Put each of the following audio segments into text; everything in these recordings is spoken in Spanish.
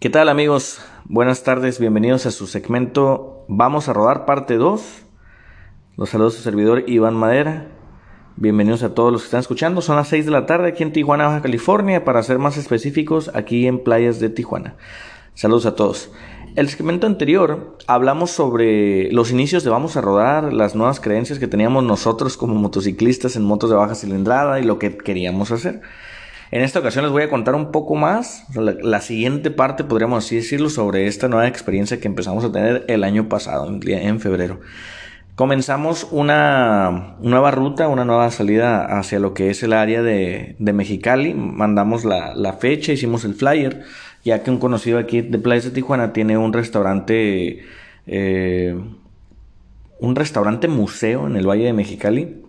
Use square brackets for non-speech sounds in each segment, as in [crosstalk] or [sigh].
¿Qué tal amigos? Buenas tardes, bienvenidos a su segmento Vamos a rodar parte 2. Los saludos a su servidor Iván Madera. Bienvenidos a todos los que están escuchando. Son las 6 de la tarde aquí en Tijuana, Baja California. Para ser más específicos, aquí en playas de Tijuana. Saludos a todos. El segmento anterior hablamos sobre los inicios de Vamos a Rodar, las nuevas creencias que teníamos nosotros como motociclistas en motos de baja cilindrada y lo que queríamos hacer. En esta ocasión les voy a contar un poco más, la, siguiente parte, podríamos así decirlo, sobre esta nueva experiencia que empezamos a tener el año pasado, en, febrero. Comenzamos una nueva ruta, una nueva salida hacia lo que es el área de, Mexicali. Mandamos la, fecha, hicimos el flyer, ya que un conocido aquí de Playa de Tijuana tiene un restaurante, eh, un restaurante museo en el Valle de Mexicali.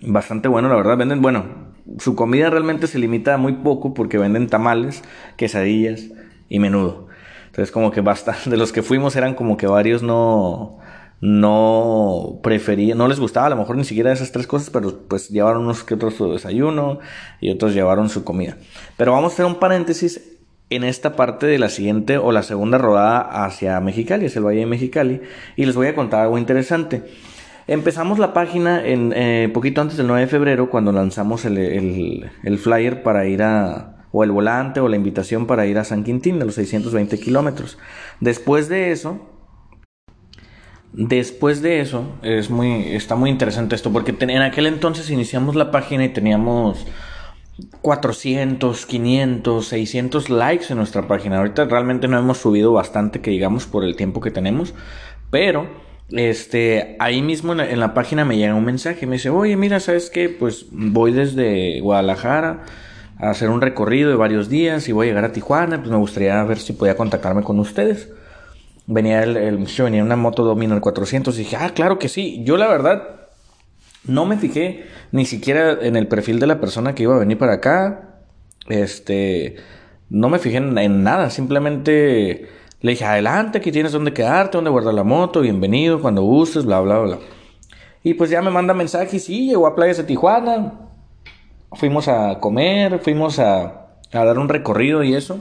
Bastante bueno, la verdad. Venden, bueno, su comida realmente se limita a muy poco porque venden tamales, quesadillas y menudo. Entonces como que basta, de los que fuimos eran como que varios no no preferían, no les gustaba a lo mejor ni siquiera esas tres cosas, pero pues llevaron unos que otros su desayuno y otros llevaron su comida. Pero vamos a hacer un paréntesis en esta parte de la siguiente o la segunda rodada hacia Mexicali, hacia el Valle de Mexicali, y les voy a contar algo interesante. Empezamos la página en eh, poquito antes del 9 de febrero cuando lanzamos el, flyer para ir a o el volante o la invitación para ir a San Quintín de los 620 kilómetros. Después de eso, después de eso es muy está muy interesante esto porque en aquel entonces iniciamos la página y teníamos 400, 500, 600 likes en nuestra página. Ahorita realmente no hemos subido bastante que digamos por el tiempo que tenemos, pero este, ahí mismo en la, página me llega un mensaje, me dice, oye, mira, ¿sabes qué? Pues voy desde Guadalajara a hacer un recorrido de varios días y voy a llegar a Tijuana, pues me gustaría ver si podía contactarme con ustedes. Venía el, el venía una moto Dominar 400 y dije, ah, claro que sí. Yo la verdad no me fijé ni siquiera en el perfil de la persona que iba a venir para acá. Este, no me fijé en nada, simplemente le dije, adelante, aquí tienes donde quedarte, donde guardar la moto, bienvenido, cuando gustes, bla, bla, bla. Y pues ya me manda mensajes, sí, llegó a Playas de Tijuana, fuimos a comer, fuimos a, dar un recorrido y eso.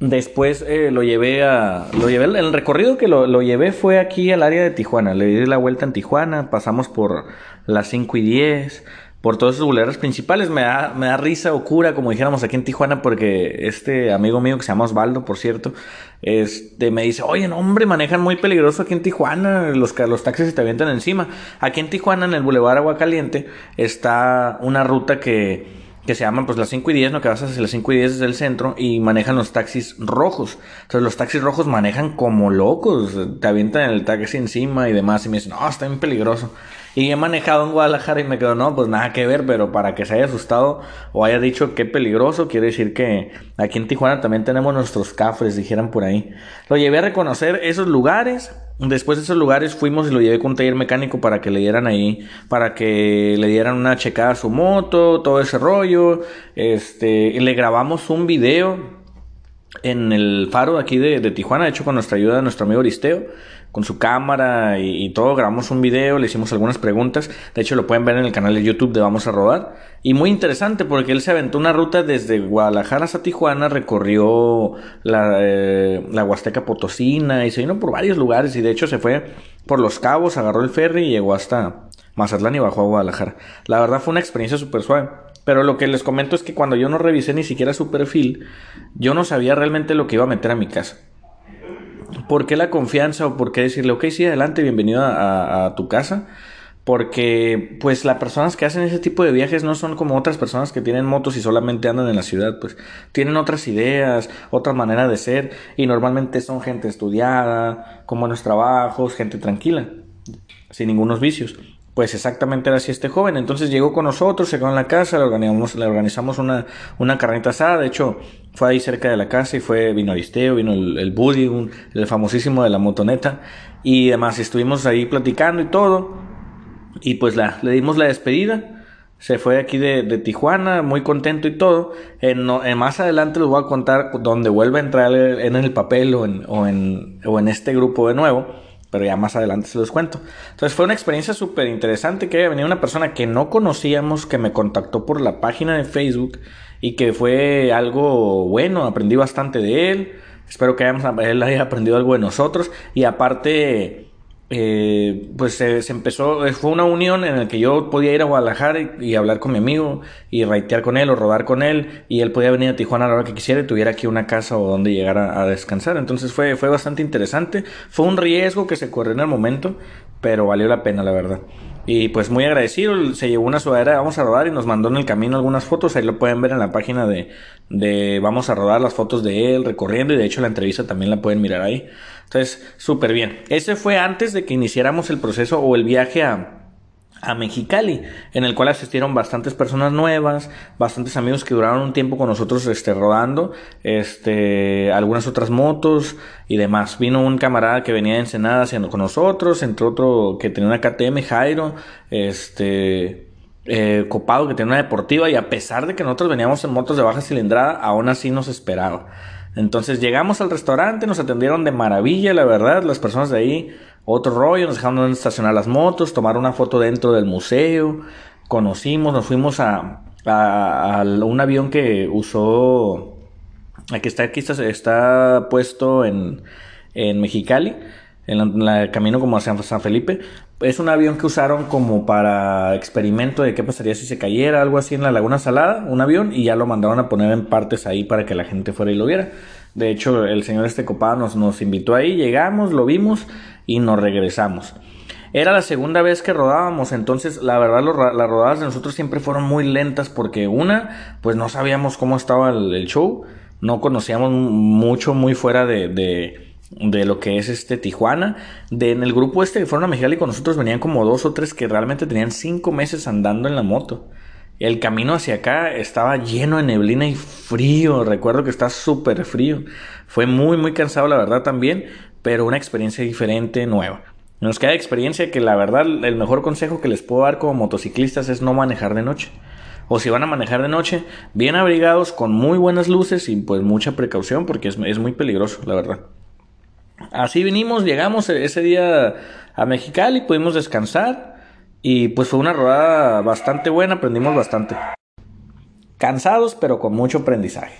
Después eh, lo llevé a. Lo llevé. El recorrido que lo, lo, llevé fue aquí al área de Tijuana. Le di la vuelta en Tijuana. Pasamos por las 5 y 10 por todos esos bulevares principales. Me da, me da risa o cura, como dijéramos aquí en Tijuana, porque este amigo mío que se llama Osvaldo, por cierto, este, me dice, oye, no, hombre, manejan muy peligroso aquí en Tijuana, los, los taxis se te avientan encima. Aquí en Tijuana, en el Boulevard Agua Caliente, está una ruta que, que se llama pues las 5 y 10, ¿no? Que vas hacia las 5 y 10 desde el centro y manejan los taxis rojos. Entonces los taxis rojos manejan como locos, te avientan el taxi encima y demás y me dicen, no, está bien peligroso. Y he manejado en Guadalajara y me quedo, no, pues nada que ver, pero para que se haya asustado o haya dicho qué peligroso, quiere decir que aquí en Tijuana también tenemos nuestros cafres, dijeran por ahí. Lo llevé a reconocer esos lugares. Después de esos lugares fuimos y lo llevé con un taller mecánico para que le dieran ahí, para que le dieran una checada a su moto, todo ese rollo. Este, le grabamos un video en el faro aquí de, Tijuana, de hecho con nuestra ayuda de nuestro amigo Aristeo, con su cámara y, todo, grabamos un video, le hicimos algunas preguntas, de hecho lo pueden ver en el canal de YouTube de Vamos a Rodar, y muy interesante porque él se aventó una ruta desde Guadalajara hasta Tijuana, recorrió la, eh, la Huasteca Potosina y se vino por varios lugares y de hecho se fue por Los Cabos, agarró el ferry y llegó hasta Mazatlán y bajó a Guadalajara. La verdad fue una experiencia súper suave. Pero lo que les comento es que cuando yo no revisé ni siquiera su perfil, yo no sabía realmente lo que iba a meter a mi casa. ¿Por qué la confianza o por qué decirle, ok, sí, adelante, bienvenido a, tu casa? Porque, pues, las personas que hacen ese tipo de viajes no son como otras personas que tienen motos y solamente andan en la ciudad, pues, tienen otras ideas, otra manera de ser, y normalmente son gente estudiada, con buenos trabajos, gente tranquila, sin ningunos vicios. Pues exactamente era así este joven. Entonces llegó con nosotros, se en la casa, le organizamos, le organizamos una, una carnita asada. De hecho, fue ahí cerca de la casa y fue, vino Aristeo, vino el, el Buddy, el famosísimo de la motoneta. Y además estuvimos ahí platicando y todo. Y pues la, le dimos la despedida. Se fue aquí de, de Tijuana, muy contento y todo. En, en, más adelante les voy a contar donde vuelve a entrar en el papel o en, o en, o en este grupo de nuevo pero ya más adelante se los cuento. Entonces fue una experiencia súper interesante que venido una persona que no conocíamos, que me contactó por la página de Facebook y que fue algo bueno, aprendí bastante de él. Espero que él haya aprendido algo de nosotros y aparte eh, pues se, empezó, eh, fue una unión en la que yo podía ir a Guadalajara y, hablar con mi amigo y raitear con él o rodar con él y él podía venir a Tijuana a la hora que quisiera y tuviera aquí una casa o donde llegar a, descansar. Entonces fue, fue bastante interesante. Fue un riesgo que se corrió en el momento, pero valió la pena, la verdad. Y pues muy agradecido, se llevó una sudadera Vamos a rodar y nos mandó en el camino algunas fotos, ahí lo pueden ver en la página de, de Vamos a rodar las fotos de él recorriendo y de hecho la entrevista también la pueden mirar ahí. Entonces, súper bien. Ese fue antes de que iniciáramos el proceso o el viaje a, a Mexicali, en el cual asistieron bastantes personas nuevas, bastantes amigos que duraron un tiempo con nosotros este, rodando, este, algunas otras motos y demás. Vino un camarada que venía de Ensenada haciendo con nosotros, entre otro que tenía una KTM, Jairo, este, eh, copado que tenía una deportiva y a pesar de que nosotros veníamos en motos de baja cilindrada, aún así nos esperaba. Entonces llegamos al restaurante, nos atendieron de maravilla, la verdad, las personas de ahí otro rollo, nos dejaron estacionar las motos, tomar una foto dentro del museo, conocimos, nos fuimos a, a, un avión que usó, aquí está, aquí está, está puesto en, en Mexicali, en el camino como hacia San Felipe. Es un avión que usaron como para experimento de qué pasaría si se cayera, algo así en la Laguna Salada, un avión, y ya lo mandaron a poner en partes ahí para que la gente fuera y lo viera. De hecho, el señor este copado nos, nos invitó ahí, llegamos, lo vimos y nos regresamos. Era la segunda vez que rodábamos, entonces la verdad las rodadas de nosotros siempre fueron muy lentas porque una, pues no sabíamos cómo estaba el, show, no conocíamos mucho muy fuera de, lo que es este Tijuana. De, en el grupo este que fueron a Mexicali con nosotros venían como dos o tres que realmente tenían cinco meses andando en la moto. El camino hacia acá estaba lleno de neblina y frío. Recuerdo que está súper frío. Fue muy, muy cansado, la verdad, también pero una experiencia diferente, nueva. Nos queda experiencia que la verdad el mejor consejo que les puedo dar como motociclistas es no manejar de noche. O si van a manejar de noche, bien abrigados, con muy buenas luces y pues mucha precaución porque es, muy peligroso, la verdad. Así vinimos, llegamos ese día a Mexicali, pudimos descansar y pues fue una rodada bastante buena, aprendimos bastante. Cansados pero con mucho aprendizaje.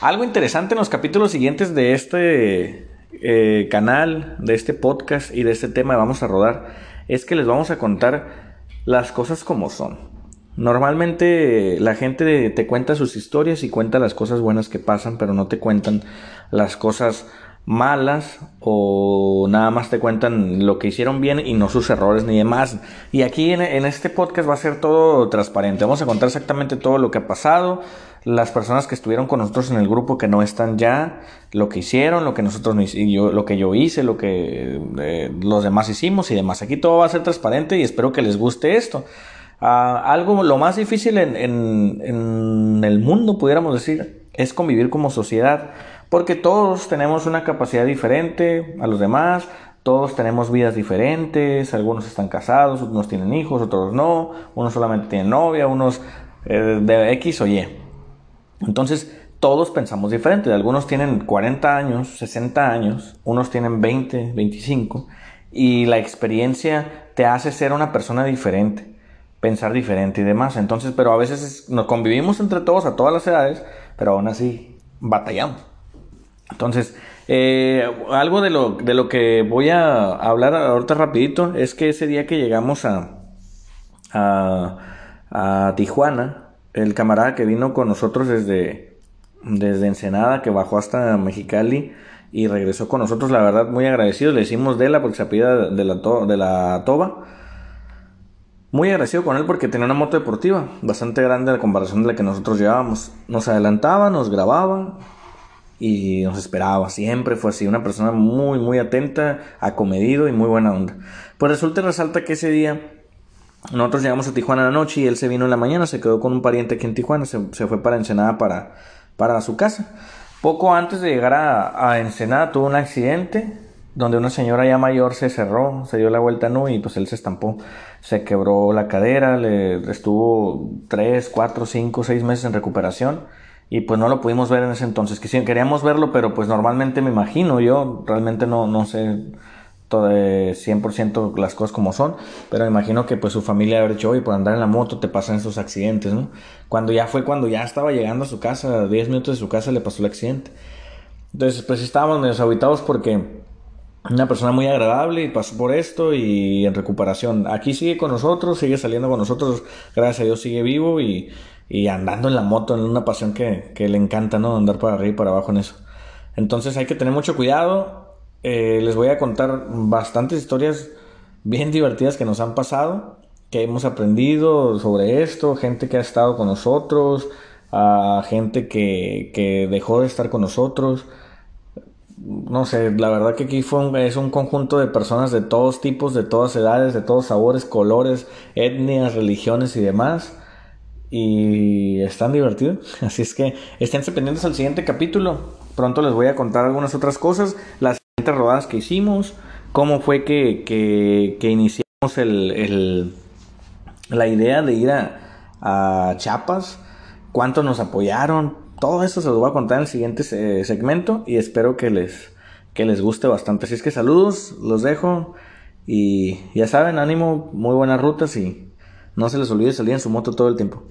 Algo interesante en los capítulos siguientes de este eh, canal, de este podcast y de este tema que vamos a rodar, es que les vamos a contar las cosas como son. Normalmente la gente te cuenta sus historias y cuenta las cosas buenas que pasan, pero no te cuentan las cosas malas o nada más te cuentan lo que hicieron bien y no sus errores ni demás. Y aquí en, este podcast va a ser todo transparente. Vamos a contar exactamente todo lo que ha pasado, las personas que estuvieron con nosotros en el grupo que no están ya, lo que hicieron, lo que nosotros yo, lo que yo hice, lo que eh, los demás hicimos y demás. Aquí todo va a ser transparente y espero que les guste esto. Ah, algo lo más difícil en, en el mundo, pudiéramos decir, es convivir como sociedad, porque todos tenemos una capacidad diferente a los demás, todos tenemos vidas diferentes, algunos están casados, unos tienen hijos, otros no, unos solamente tienen novia, unos eh, de X o Y. Entonces, todos pensamos diferente. Algunos tienen 40 años, 60 años, unos tienen 20, 25, y la experiencia te hace ser una persona diferente, pensar diferente y demás. Entonces, pero a veces nos convivimos entre todos a todas las edades, pero aún así batallamos. Entonces, eh, algo de lo, de lo que voy a hablar ahorita rapidito es que ese día que llegamos a, a, Tijuana, el camarada que vino con nosotros desde, desde Ensenada, que bajó hasta Mexicali y regresó con nosotros, la verdad, muy agradecido. Le hicimos de la porque se de la, de la Toba. Muy agradecido con él porque tenía una moto deportiva bastante grande a comparación de la que nosotros llevábamos. Nos adelantaba, nos grababa y nos esperaba. Siempre fue así, una persona muy, muy atenta, acomedido y muy buena onda. Pues resulta y resalta que ese día nosotros llegamos a Tijuana la noche y él se vino en la mañana, se quedó con un pariente aquí en Tijuana, se, fue para Ensenada para, para su casa. Poco antes de llegar a, Ensenada tuvo un accidente donde una señora ya mayor se cerró, se dio la vuelta no y pues él se estampó, se quebró la cadera, le estuvo 3, 4, 5, 6 meses en recuperación y pues no lo pudimos ver en ese entonces, que queríamos verlo, pero pues normalmente me imagino yo, realmente no, no sé todo, 100% las cosas como son, pero me imagino que pues su familia haber dicho, oye, por andar en la moto te pasan esos accidentes, ¿no? Cuando ya fue cuando ya estaba llegando a su casa, 10 minutos de su casa le pasó el accidente. Entonces, pues estábamos medio habitados porque una persona muy agradable y pasó por esto y en recuperación. Aquí sigue con nosotros, sigue saliendo con nosotros, gracias a Dios sigue vivo y, y andando en la moto, en una pasión que, que le encanta, ¿no? Andar para arriba y para abajo en eso. Entonces hay que tener mucho cuidado. Eh, les voy a contar bastantes historias bien divertidas que nos han pasado, que hemos aprendido sobre esto, gente que ha estado con nosotros, a gente que, que dejó de estar con nosotros. No sé, la verdad que aquí fue es un conjunto de personas de todos tipos, de todas edades, de todos sabores, colores, etnias, religiones y demás. Y están divertidos. [laughs] Así es que estén pendientes al siguiente capítulo. Pronto les voy a contar algunas otras cosas, las siguientes rodadas que hicimos, cómo fue que, que, iniciamos el, la idea de ir a, a Chiapas, cuánto nos apoyaron, todo eso se lo voy a contar en el siguiente eh, segmento y espero que les, que les guste bastante. Así es que saludos, los dejo y ya saben, ánimo, muy buenas rutas y no se les olvide salir en su moto todo el tiempo.